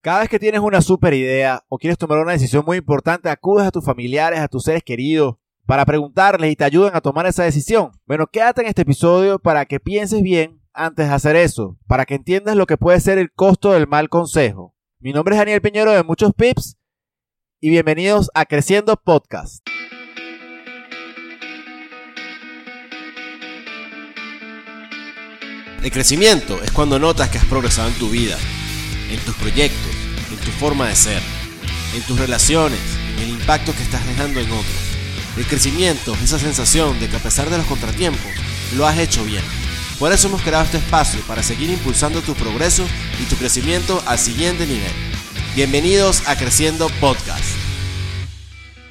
Cada vez que tienes una super idea o quieres tomar una decisión muy importante, acudes a tus familiares, a tus seres queridos, para preguntarles y te ayuden a tomar esa decisión. Bueno, quédate en este episodio para que pienses bien antes de hacer eso, para que entiendas lo que puede ser el costo del mal consejo. Mi nombre es Daniel Piñero de Muchos Pips y bienvenidos a Creciendo Podcast. El crecimiento es cuando notas que has progresado en tu vida, en tus proyectos, en tu forma de ser, en tus relaciones, en el impacto que estás dejando en otros. El crecimiento es esa sensación de que a pesar de los contratiempos, lo has hecho bien. Por eso hemos creado este espacio para seguir impulsando tu progreso y tu crecimiento al siguiente nivel. Bienvenidos a Creciendo Podcast.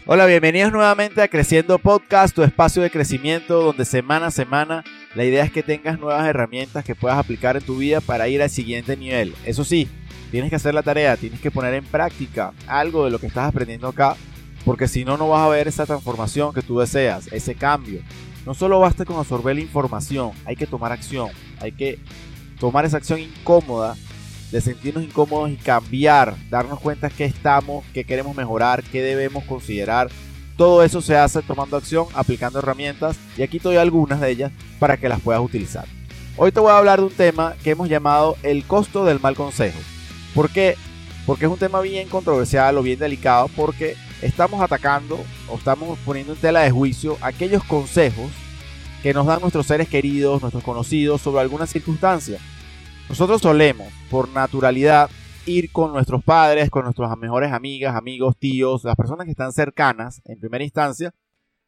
Hola, bienvenidos nuevamente a Creciendo Podcast, tu espacio de crecimiento donde semana a semana la idea es que tengas nuevas herramientas que puedas aplicar en tu vida para ir al siguiente nivel. Eso sí, tienes que hacer la tarea, tienes que poner en práctica algo de lo que estás aprendiendo acá, porque si no, no vas a ver esa transformación que tú deseas, ese cambio. No solo basta con absorber la información, hay que tomar acción, hay que tomar esa acción incómoda de sentirnos incómodos y cambiar, darnos cuenta que estamos, que queremos mejorar, que debemos considerar todo eso se hace tomando acción, aplicando herramientas y aquí te doy algunas de ellas para que las puedas utilizar. Hoy te voy a hablar de un tema que hemos llamado el costo del mal consejo. ¿Por qué? Porque es un tema bien controversial o bien delicado porque estamos atacando o estamos poniendo en tela de juicio aquellos consejos que nos dan nuestros seres queridos, nuestros conocidos sobre alguna circunstancia. Nosotros solemos, por naturalidad, ir con nuestros padres, con nuestras mejores amigas, amigos, tíos, las personas que están cercanas en primera instancia,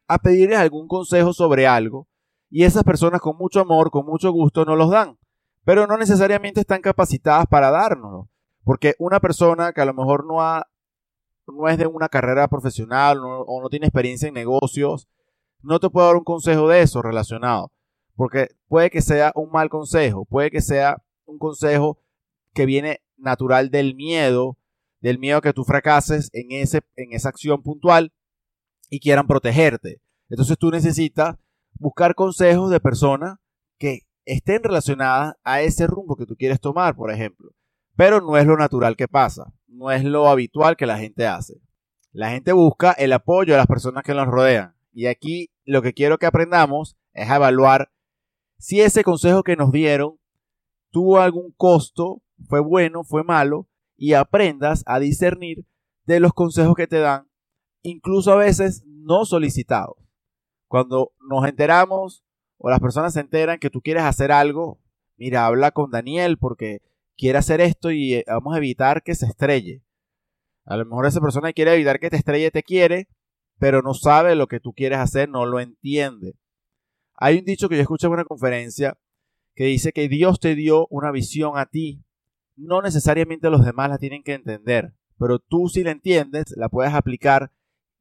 a pedirles algún consejo sobre algo y esas personas con mucho amor, con mucho gusto nos los dan, pero no necesariamente están capacitadas para dárnoslo, porque una persona que a lo mejor no, ha, no es de una carrera profesional o no tiene experiencia en negocios, no te puede dar un consejo de eso relacionado, porque puede que sea un mal consejo, puede que sea un consejo que viene natural del miedo, del miedo que tú fracases en, ese, en esa acción puntual y quieran protegerte. Entonces tú necesitas buscar consejos de personas que estén relacionadas a ese rumbo que tú quieres tomar, por ejemplo. Pero no es lo natural que pasa, no es lo habitual que la gente hace. La gente busca el apoyo de las personas que nos rodean. Y aquí lo que quiero que aprendamos es evaluar si ese consejo que nos dieron tuvo algún costo fue bueno, fue malo, y aprendas a discernir de los consejos que te dan, incluso a veces no solicitados. Cuando nos enteramos o las personas se enteran que tú quieres hacer algo, mira, habla con Daniel porque quiere hacer esto y eh, vamos a evitar que se estrelle. A lo mejor esa persona quiere evitar que te estrelle, te quiere, pero no sabe lo que tú quieres hacer, no lo entiende. Hay un dicho que yo escuché en una conferencia que dice que Dios te dio una visión a ti no necesariamente los demás la tienen que entender, pero tú si la entiendes, la puedes aplicar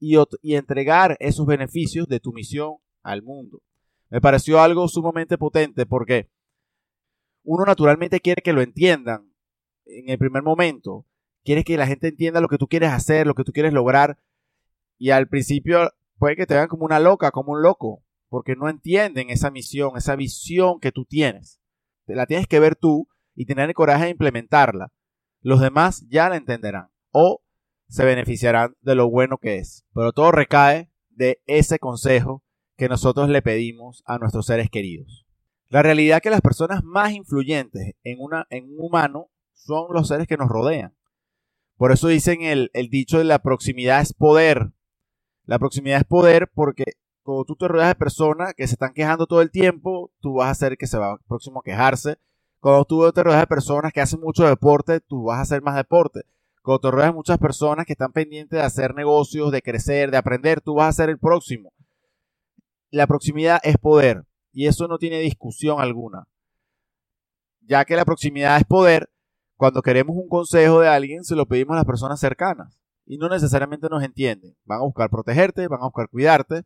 y, y entregar esos beneficios de tu misión al mundo. Me pareció algo sumamente potente porque uno naturalmente quiere que lo entiendan en el primer momento, quiere que la gente entienda lo que tú quieres hacer, lo que tú quieres lograr, y al principio puede que te vean como una loca, como un loco, porque no entienden esa misión, esa visión que tú tienes. La tienes que ver tú y tener el coraje de implementarla, los demás ya la entenderán o se beneficiarán de lo bueno que es. Pero todo recae de ese consejo que nosotros le pedimos a nuestros seres queridos. La realidad es que las personas más influyentes en, una, en un humano son los seres que nos rodean. Por eso dicen el, el dicho de la proximidad es poder. La proximidad es poder porque cuando tú te rodeas de personas que se están quejando todo el tiempo, tú vas a hacer que se va próximo a quejarse cuando tú te rodeas de personas que hacen mucho deporte, tú vas a hacer más deporte. Cuando te rodeas de muchas personas que están pendientes de hacer negocios, de crecer, de aprender, tú vas a ser el próximo. La proximidad es poder y eso no tiene discusión alguna. Ya que la proximidad es poder, cuando queremos un consejo de alguien, se lo pedimos a las personas cercanas y no necesariamente nos entienden. Van a buscar protegerte, van a buscar cuidarte.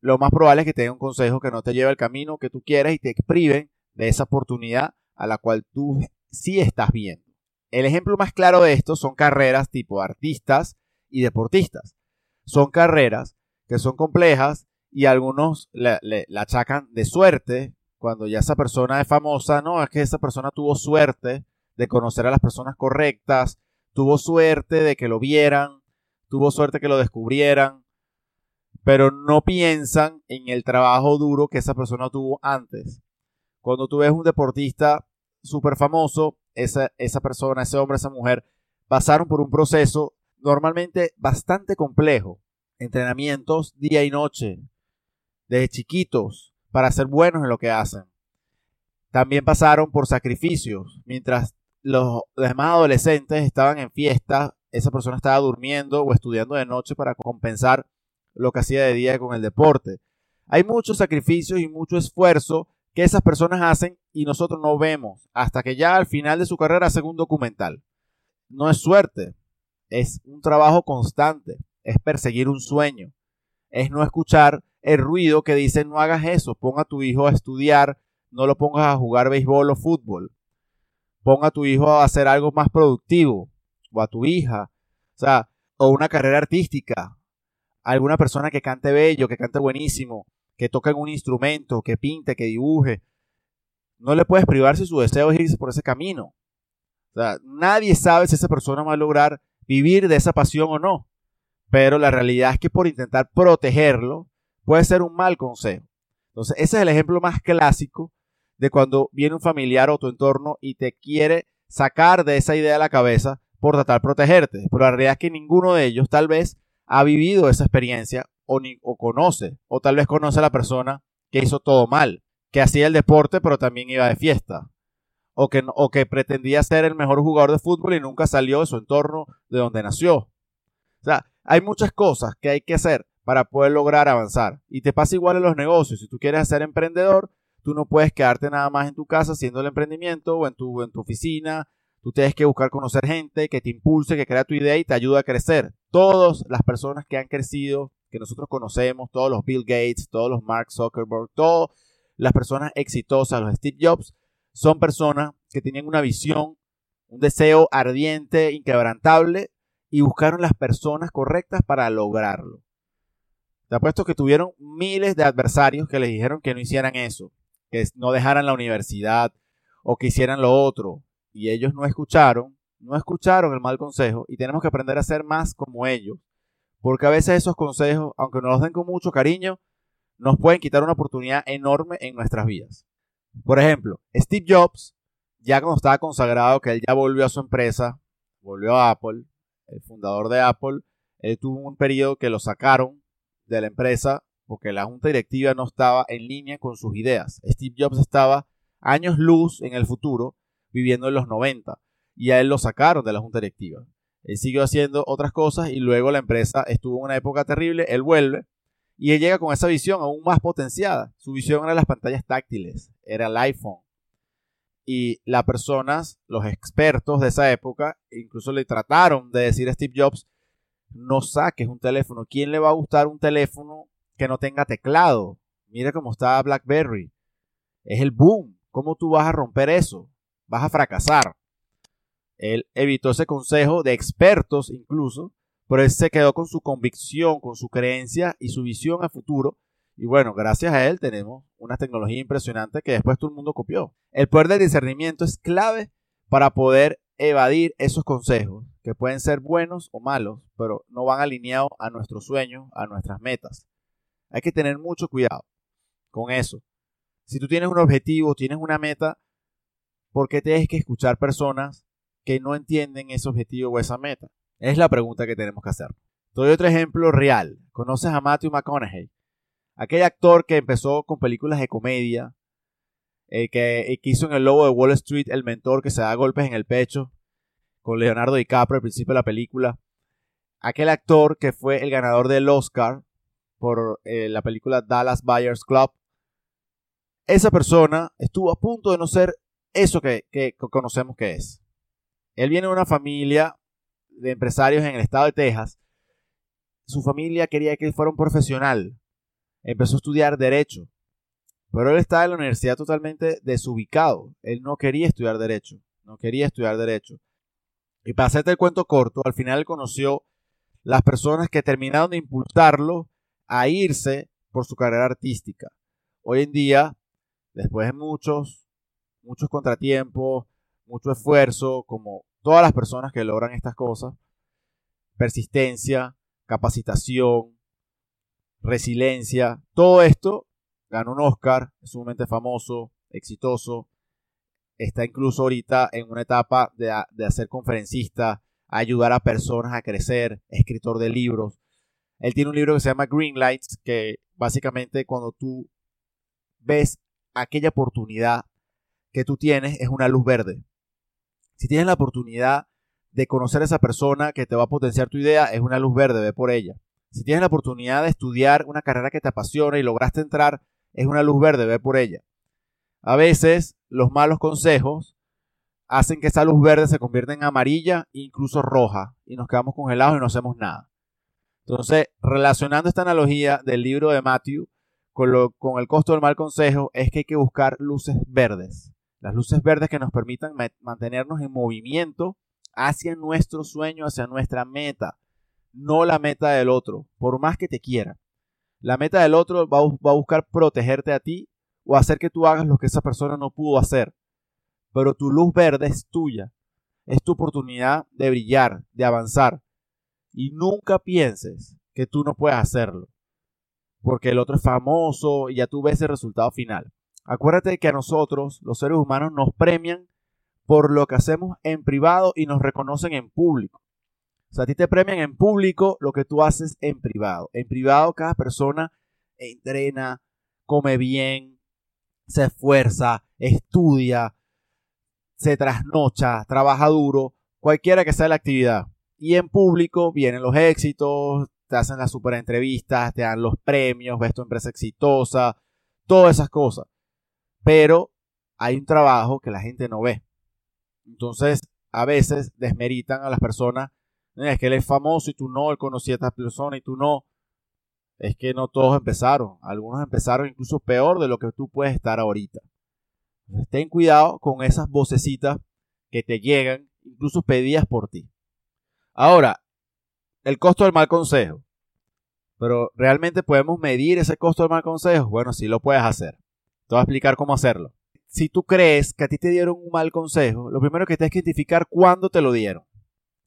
Lo más probable es que te den un consejo que no te lleve al camino que tú quieres y te priven de esa oportunidad a la cual tú sí estás viendo. El ejemplo más claro de esto son carreras tipo artistas y deportistas. Son carreras que son complejas y algunos la, achacan de suerte cuando ya esa persona es famosa. No, es que esa persona tuvo suerte de conocer a las personas correctas, tuvo suerte de que lo vieran, tuvo suerte que lo descubrieran, pero no piensan en el trabajo duro que esa persona tuvo antes. Cuando tú ves un deportista súper famoso, esa, esa persona, ese hombre, esa mujer, pasaron por un proceso normalmente bastante complejo. Entrenamientos día y noche, desde chiquitos, para ser buenos en lo que hacen. También pasaron por sacrificios. Mientras los demás adolescentes estaban en fiesta, esa persona estaba durmiendo o estudiando de noche para compensar lo que hacía de día con el deporte. Hay muchos sacrificios y mucho esfuerzo que esas personas hacen y nosotros no vemos hasta que ya al final de su carrera hacen un documental. No es suerte, es un trabajo constante, es perseguir un sueño, es no escuchar el ruido que dice no hagas eso, ponga a tu hijo a estudiar, no lo pongas a jugar béisbol o fútbol, ponga a tu hijo a hacer algo más productivo o a tu hija, o sea, o una carrera artística, alguna persona que cante bello, que cante buenísimo, que toque un instrumento, que pinte, que dibuje. No le puedes privar si su deseo es irse por ese camino. Nadie sabe si esa persona va a lograr vivir de esa pasión o no. Pero la realidad es que por intentar protegerlo puede ser un mal consejo. Entonces, ese es el ejemplo más clásico de cuando viene un familiar o tu entorno y te quiere sacar de esa idea de la cabeza por tratar de protegerte. Pero la realidad es que ninguno de ellos tal vez ha vivido esa experiencia o, ni, o conoce, o tal vez conoce a la persona que hizo todo mal, que hacía el deporte pero también iba de fiesta, o que, o que pretendía ser el mejor jugador de fútbol y nunca salió de su entorno de donde nació. O sea, hay muchas cosas que hay que hacer para poder lograr avanzar. Y te pasa igual en los negocios. Si tú quieres ser emprendedor, tú no puedes quedarte nada más en tu casa haciendo el emprendimiento o en tu, en tu oficina. Tú tienes que buscar conocer gente que te impulse, que crea tu idea y te ayude a crecer. Todas las personas que han crecido que nosotros conocemos, todos los Bill Gates, todos los Mark Zuckerberg, todas las personas exitosas, los Steve Jobs, son personas que tenían una visión, un deseo ardiente, inquebrantable, y buscaron las personas correctas para lograrlo. Te apuesto que tuvieron miles de adversarios que les dijeron que no hicieran eso, que no dejaran la universidad o que hicieran lo otro, y ellos no escucharon, no escucharon el mal consejo, y tenemos que aprender a ser más como ellos porque a veces esos consejos, aunque nos los den con mucho cariño, nos pueden quitar una oportunidad enorme en nuestras vidas. Por ejemplo, Steve Jobs, ya cuando estaba consagrado que él ya volvió a su empresa, volvió a Apple, el fundador de Apple, él tuvo un periodo que lo sacaron de la empresa porque la junta directiva no estaba en línea con sus ideas. Steve Jobs estaba años luz en el futuro, viviendo en los 90, y a él lo sacaron de la junta directiva. Él siguió haciendo otras cosas y luego la empresa estuvo en una época terrible, él vuelve y él llega con esa visión aún más potenciada. Su visión era las pantallas táctiles, era el iPhone. Y las personas, los expertos de esa época, incluso le trataron de decir a Steve Jobs, no saques un teléfono. ¿Quién le va a gustar un teléfono que no tenga teclado? Mira cómo está BlackBerry. Es el boom. ¿Cómo tú vas a romper eso? Vas a fracasar. Él evitó ese consejo de expertos incluso, pero él se quedó con su convicción, con su creencia y su visión a futuro. Y bueno, gracias a él tenemos una tecnología impresionante que después todo el mundo copió. El poder del discernimiento es clave para poder evadir esos consejos, que pueden ser buenos o malos, pero no van alineados a nuestros sueños, a nuestras metas. Hay que tener mucho cuidado con eso. Si tú tienes un objetivo, tienes una meta, ¿por qué tienes que escuchar personas que no entienden ese objetivo o esa meta? Es la pregunta que tenemos que hacer. Te doy otro ejemplo real. ¿Conoces a Matthew McConaughey? Aquel actor que empezó con películas de comedia, eh, que, que, hizo en El Lobo de Wall Street el mentor que se da golpes en el pecho, con Leonardo DiCaprio al principio de la película. Aquel actor que fue el ganador del Oscar por eh, la película Dallas Buyers Club. Esa persona estuvo a punto de no ser eso que conocemos que es. Él viene de una familia de empresarios en el estado de Texas. Su familia quería que él fuera un profesional. Empezó a estudiar derecho. Pero él estaba en la universidad totalmente desubicado. Él no quería estudiar derecho. No quería estudiar derecho. Y para hacerte el cuento corto, al final conoció las personas que terminaron de impulsarlo a irse por su carrera artística. Hoy en día, después de muchos, muchos contratiempos, mucho esfuerzo, como todas las personas que logran estas cosas, persistencia, capacitación, resiliencia, todo esto ganó un Oscar, es sumamente famoso, exitoso, está incluso ahorita en una etapa de, de conferencista, ayudar a personas a crecer, escritor de libros. Él tiene un libro que se llama Green Lights, que básicamente cuando tú ves aquella oportunidad que tú tienes es una luz verde. Si tienes la oportunidad de conocer a esa persona que te va a potenciar tu idea, es una luz verde, ve por ella. Si tienes la oportunidad de estudiar una carrera que te apasiona y lograste entrar, es una luz verde, ve por ella. A veces los malos consejos hacen que esa luz verde se convierta en amarilla e incluso roja y nos quedamos congelados y no hacemos nada. Entonces, relacionando esta analogía del libro de Matthew con, con el costo del mal consejo, es que hay que buscar luces verdes. Las luces verdes que nos permitan mantenernos en movimiento hacia nuestro sueño, hacia nuestra meta, no la meta del otro, por más que te quiera. La meta del otro va, va a buscar protegerte a ti o hacer que tú hagas lo que esa persona no pudo hacer. Pero tu luz verde es tuya. Es tu oportunidad de brillar, de avanzar. Y nunca pienses que tú no puedes hacerlo. Porque el otro es famoso y ya tú ves el resultado final. Acuérdate que a nosotros, los seres humanos, nos premian por lo que hacemos en privado y nos reconocen en público. O sea, a ti te premian en público lo que tú haces en privado. En privado cada persona entrena, come bien, se esfuerza, estudia, se trasnocha, trabaja duro, cualquiera que sea la actividad. Y en público vienen los éxitos, te hacen las super entrevistas, te dan los premios, ves tu empresa exitosa, todas esas cosas. Pero hay un trabajo que la gente no ve. Entonces, a veces desmeritan a las personas. Es que él es famoso y tú no, él conocía a esta persona y tú no es que no todos empezaron. Algunos empezaron incluso peor de lo que tú puedes estar ahorita. ten cuidado con esas vocecitas que te llegan, incluso pedidas por ti. Ahora, el costo del mal consejo. Pero ¿realmente podemos medir ese costo del mal consejo? Bueno, sí lo puedes hacer. Te voy a explicar cómo hacerlo. Si tú crees que a ti te dieron un mal consejo, lo primero que tienes que identificar cuándo te lo dieron.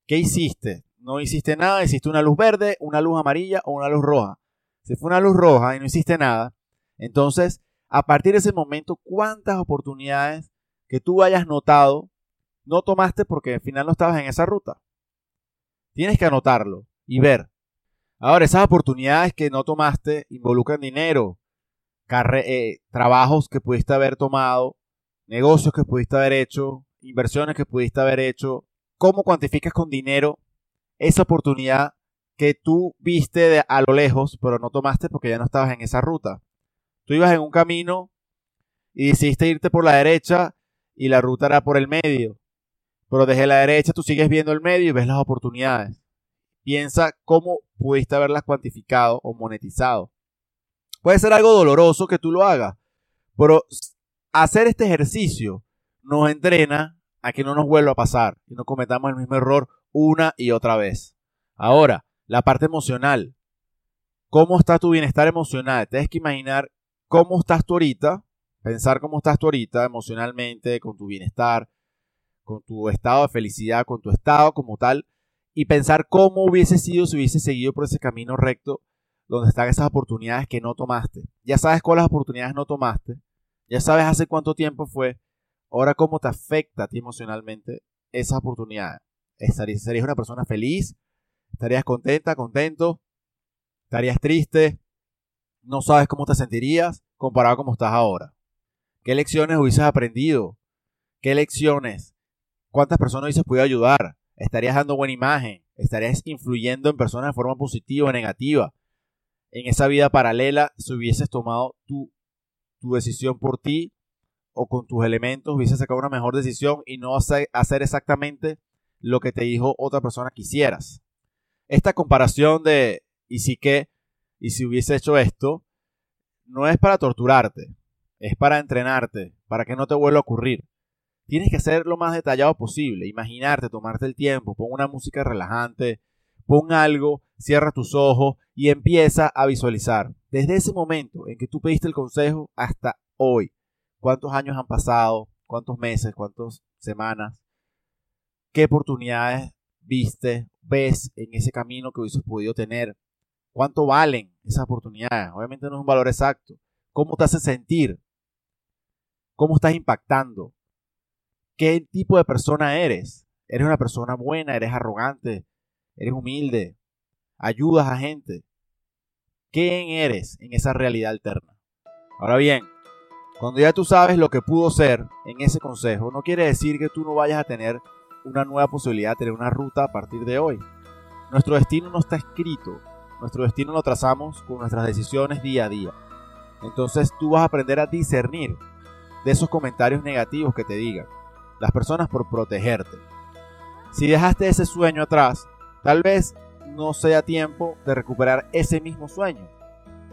¿Qué hiciste? No hiciste nada, hiciste una luz verde, una luz amarilla o una luz roja. Si fue una luz roja y no hiciste nada, entonces, a partir de ese momento, ¿cuántas oportunidades que tú hayas notado no tomaste porque al final no estabas en esa ruta? Tienes que anotarlo y ver. Ahora, esas oportunidades que no tomaste involucran dinero, eh, trabajos que pudiste haber tomado, negocios que pudiste haber hecho, inversiones que pudiste haber hecho. ¿Cómo cuantificas con dinero esa oportunidad que tú viste a lo lejos, pero no tomaste porque ya no estabas en esa ruta. Tú ibas en un camino y decidiste irte por la derecha y la ruta era por el medio. Pero desde la derecha tú sigues viendo el medio y ves las oportunidades. Piensa cómo pudiste haberlas cuantificado o monetizado. Puede ser algo doloroso que tú lo hagas, pero hacer este ejercicio nos entrena a que no nos vuelva a pasar y no cometamos el mismo error una y otra vez. Ahora, la parte emocional. ¿Cómo está tu bienestar emocional? Tienes que imaginar cómo estás tú ahorita, pensar cómo estás tú ahorita emocionalmente, con tu bienestar, con tu estado de felicidad, con tu estado como tal, y pensar cómo hubiese sido si hubiese seguido por ese camino recto donde están esas oportunidades que no tomaste. Ya sabes cuáles oportunidades no tomaste, ya sabes hace cuánto tiempo fue, ahora cómo te afecta a ti emocionalmente esas oportunidades. ¿Serías una persona feliz? ¿Estarías contenta, contento? ¿Estarías triste? ¿No sabes cómo te sentirías comparado a cómo estás ahora? ¿Qué lecciones hubieses aprendido? ¿Qué lecciones? ¿Cuántas personas hubieses podido ayudar? ¿Estarías dando buena imagen? ¿Estarías influyendo en personas de forma positiva o negativa? En esa vida paralela, si hubieses tomado tu, decisión por ti o con tus elementos, hubieses sacado una mejor decisión y no hacer exactamente lo que te dijo otra persona quisieras esta comparación de y si que y si hubiese hecho esto no es para torturarte, es para entrenarte, para que no te vuelva a ocurrir. Tienes que ser lo más detallado posible, imaginarte, tomarte el tiempo, pon una música relajante, pon algo, cierra tus ojos y empieza a visualizar. Desde ese momento en que tú pediste el consejo hasta hoy, cuántos años han pasado, cuántos meses, cuántas semanas, qué oportunidades viste, ves en ese camino que hubieses podido tener, cuánto valen esas oportunidades. Obviamente no es un valor exacto. ¿Cómo te hace sentir? ¿Cómo estás impactando? ¿Qué tipo de persona eres? ¿Eres una persona buena? ¿Eres arrogante? ¿Eres humilde? ¿Ayudas a gente? ¿Quién eres en esa realidad alterna? Ahora bien, cuando ya tú sabes lo que pudo ser en ese consejo, no quiere decir que tú no vayas a tener una nueva posibilidad de tener una ruta a partir de hoy. Nuestro destino no está escrito, nuestro destino lo trazamos con nuestras decisiones día a día. Entonces tú vas a aprender a discernir de esos comentarios negativos que te digan las personas por protegerte. Si dejaste ese sueño atrás, tal vez no sea tiempo de recuperar ese mismo sueño,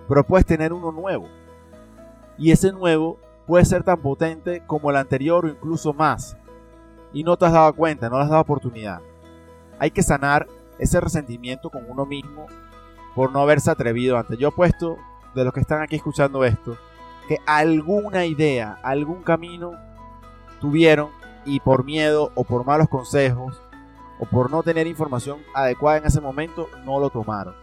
pero puedes tener uno nuevo. Y ese nuevo puede ser tan potente como el anterior o incluso más. Y no te has dado cuenta, no le has dado oportunidad. Hay que sanar ese resentimiento con uno mismo por no haberse atrevido antes. Yo apuesto de los que están aquí escuchando esto, que alguna idea, algún camino tuvieron y por miedo o por malos consejos o por no tener información adecuada en ese momento no lo tomaron.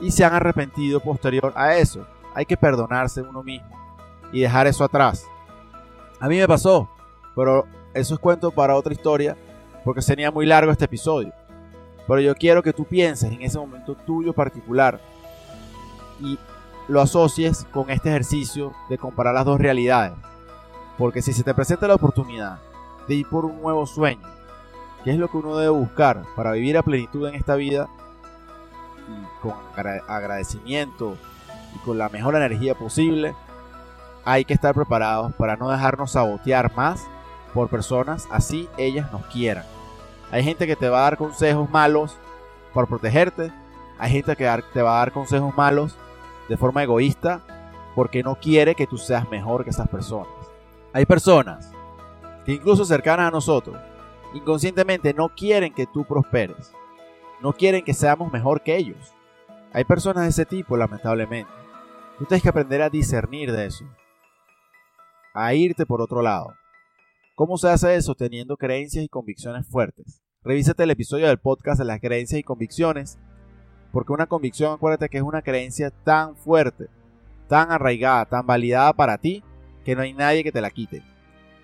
Y se han arrepentido posterior a eso. Hay que perdonarse uno mismo y dejar eso atrás. A mí me pasó, pero eso es cuento para otra historia porque sería muy largo este episodio. Pero yo quiero que tú pienses en ese momento tuyo particular y lo asocies con este ejercicio de comparar las dos realidades. Porque si se te presenta la oportunidad de ir por un nuevo sueño, que es lo que uno debe buscar para vivir a plenitud en esta vida, y con agradecimiento y con la mejor energía posible, hay que estar preparados para no dejarnos sabotear más por personas así ellas nos quieran. Hay gente que te va a dar consejos malos por protegerte, hay gente que te va a dar consejos malos de forma egoísta porque no quiere que tú seas mejor que esas personas. Hay personas que incluso cercanas a nosotros, inconscientemente no quieren que tú prosperes. No quieren que seamos mejor que ellos. Hay personas de ese tipo, lamentablemente. Tú tienes que aprender a discernir de eso. A irte por otro lado. ¿Cómo se hace eso? Teniendo creencias y convicciones fuertes. Revísate el episodio del podcast de las creencias y convicciones porque una convicción, acuérdate que es una creencia tan fuerte, tan arraigada, tan validada para ti, que no hay nadie que te la quite.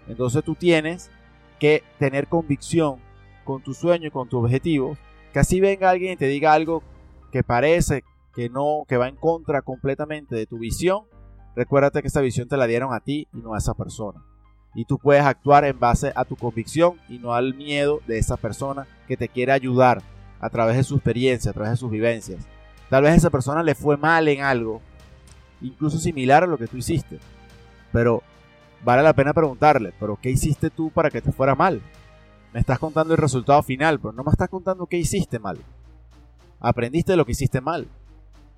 Entonces tú tienes que tener convicción con tu sueño y con tus objetivos, que así venga alguien y te diga algo que parece que no, que va en contra completamente de tu visión, recuérdate que esa visión te la dieron a ti y no a esa persona. Y tú puedes actuar en base a tu convicción y no al miedo de esa persona que te quiere ayudar a través de su experiencia, a través de sus vivencias. Tal vez esa persona le fue mal en algo, incluso similar a lo que tú hiciste. Pero vale la pena preguntarle, pero ¿qué hiciste tú para que te fuera mal? Me estás contando el resultado final, pero no me estás contando qué hiciste mal. Aprendiste lo que hiciste mal.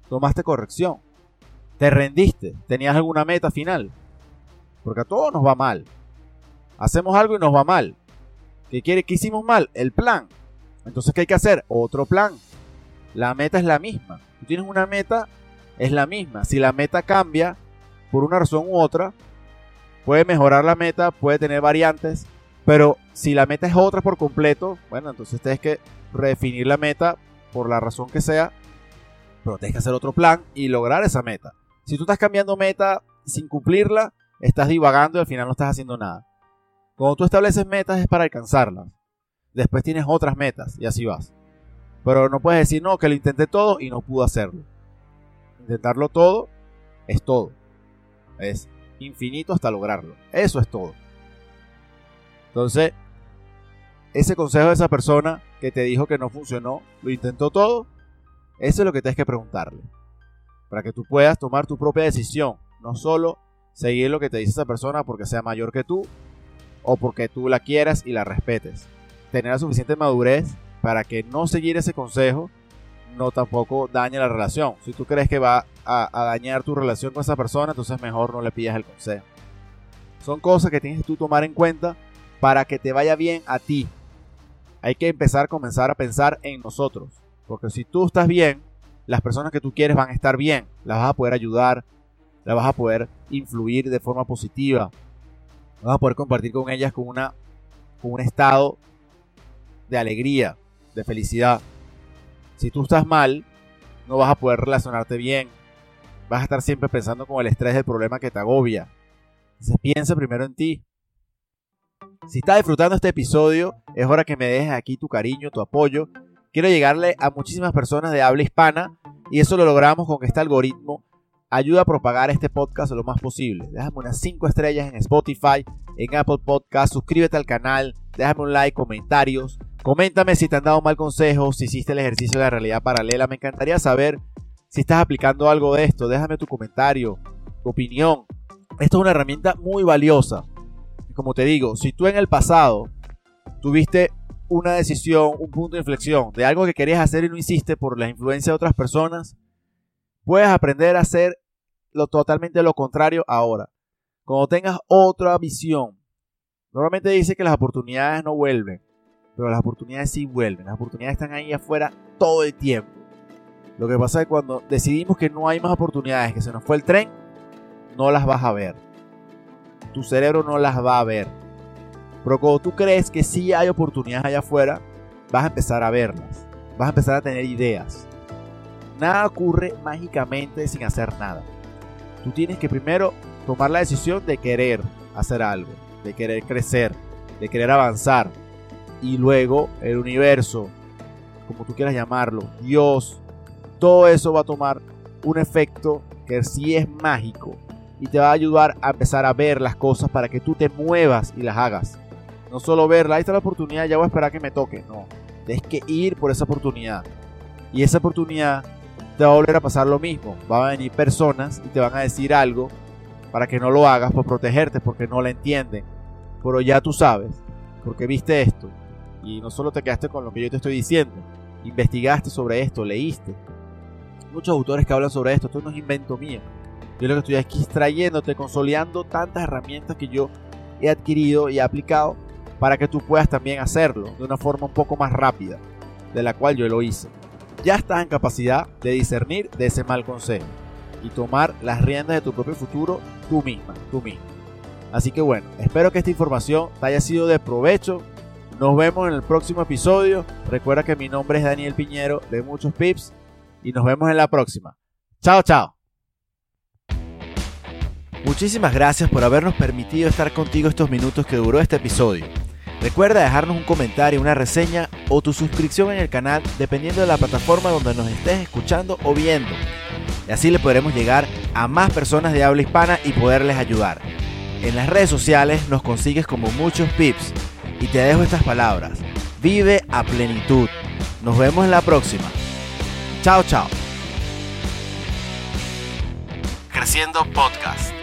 Tomaste corrección. Te rendiste. Tenías alguna meta final. Porque a todos nos va mal. Hacemos algo y nos va mal. ¿Qué quiere? ¿Qué hicimos mal? El plan. Entonces, ¿qué hay que hacer? Otro plan. La meta es la misma. Tú tienes una meta, es la misma. Si la meta cambia por una razón u otra, puede mejorar la meta, puede tener variantes, pero si la meta es otra por completo, bueno, entonces tienes que redefinir la meta por la razón que sea, pero tienes que hacer otro plan y lograr esa meta. Si tú estás cambiando meta sin cumplirla, estás divagando y al final no estás haciendo nada. Cuando tú estableces metas es para alcanzarlas después tienes otras metas y así vas. Pero no puedes decir, no, que lo intenté todo y no pude hacerlo. Intentarlo todo es todo. Es infinito hasta lograrlo. Eso es todo. Entonces, ese consejo de esa persona que te dijo que no funcionó, lo intentó todo, eso es lo que tienes que preguntarle. Para que tú puedas tomar tu propia decisión. No solo seguir lo que te dice esa persona porque sea mayor que tú o porque tú la quieras y la respetes tener la suficiente madurez para que no seguir ese consejo no tampoco dañe la relación. Si tú crees que va a, dañar tu relación con esa persona, entonces mejor no le pidas el consejo. Son cosas que tienes que tú tomar en cuenta para que te vaya bien a ti. Hay que empezar a comenzar a pensar en nosotros. Porque si tú estás bien, las personas que tú quieres van a estar bien. Las vas a poder ayudar, las vas a poder influir de forma positiva. Vas a poder compartir con ellas con, una, con un estado de alegría, de felicidad. Si tú estás mal, no vas a poder relacionarte bien. Vas a estar siempre pensando con el estrés del problema que te agobia. Se piensa primero en ti. Si estás disfrutando este episodio, es hora que me dejes aquí tu cariño, tu apoyo. Quiero llegarle a muchísimas personas de habla hispana y eso lo logramos con este algoritmo ayuda a propagar este podcast lo más posible. Déjame unas 5 estrellas en Spotify, en Apple Podcast, suscríbete al canal, déjame un like, comentarios. Coméntame si te han dado mal consejo, si hiciste el ejercicio de la realidad paralela. Me encantaría saber si estás aplicando algo de esto. Déjame tu comentario, tu opinión. Esto es una herramienta muy valiosa. Como te digo, si tú en el pasado tuviste una decisión, un punto de inflexión de algo que querías hacer y no hiciste por la influencia de otras personas, puedes aprender a hacer lo totalmente lo contrario ahora. Cuando tengas otra visión, normalmente dice que las oportunidades no vuelven, pero las oportunidades sí vuelven. Las oportunidades están ahí afuera todo el tiempo. Lo que pasa es que cuando decidimos que no hay más oportunidades, que se nos fue el tren, no las vas a ver. Tu cerebro no las va a ver. Pero cuando tú crees que sí hay oportunidades allá afuera, vas a empezar a verlas. Vas a empezar a tener ideas. Nada ocurre mágicamente sin hacer nada. Tú tienes que primero tomar la decisión de querer hacer algo, de querer crecer, de querer avanzar. Y luego el universo, como tú quieras llamarlo, Dios, todo eso va a tomar un efecto que sí es mágico y te va a ayudar a empezar a ver las cosas para que tú te muevas y las hagas. No solo verla, ahí está la oportunidad, ya voy a esperar que me toque. No, tienes que ir por esa oportunidad. Y esa oportunidad te va a volver a pasar lo mismo. Van a venir personas y te van a decir algo para que no lo hagas, por protegerte, porque no la entienden. Pero ya tú sabes, porque viste esto. Y no solo te quedaste con lo que yo te estoy diciendo, investigaste sobre esto, leíste. Muchos autores que hablan sobre esto, esto no es invento mío. Yo lo que estoy aquí extrayéndote, consolidando tantas herramientas que yo he adquirido y he aplicado para que tú puedas también hacerlo de una forma un poco más rápida, de la cual yo lo hice ya estás en capacidad de discernir de ese mal consejo y tomar las riendas de tu propio futuro tú misma, tú mismo. Así que bueno, espero que esta información te haya sido de provecho. Nos vemos en el próximo episodio. Recuerda que mi nombre es Daniel Piñero de Muchos Pips y nos vemos en la próxima. Chao, chao. Muchísimas gracias por habernos permitido estar contigo estos minutos que duró este episodio. Recuerda dejarnos un comentario, una reseña o tu suscripción en el canal dependiendo de la plataforma donde nos estés escuchando o viendo. Y así le podremos llegar a más personas de habla hispana y poderles ayudar. En las redes sociales nos consigues como muchos pips. Y te dejo estas palabras. Vive a plenitud. Nos vemos en la próxima. Chao, chao. Creciendo Podcast.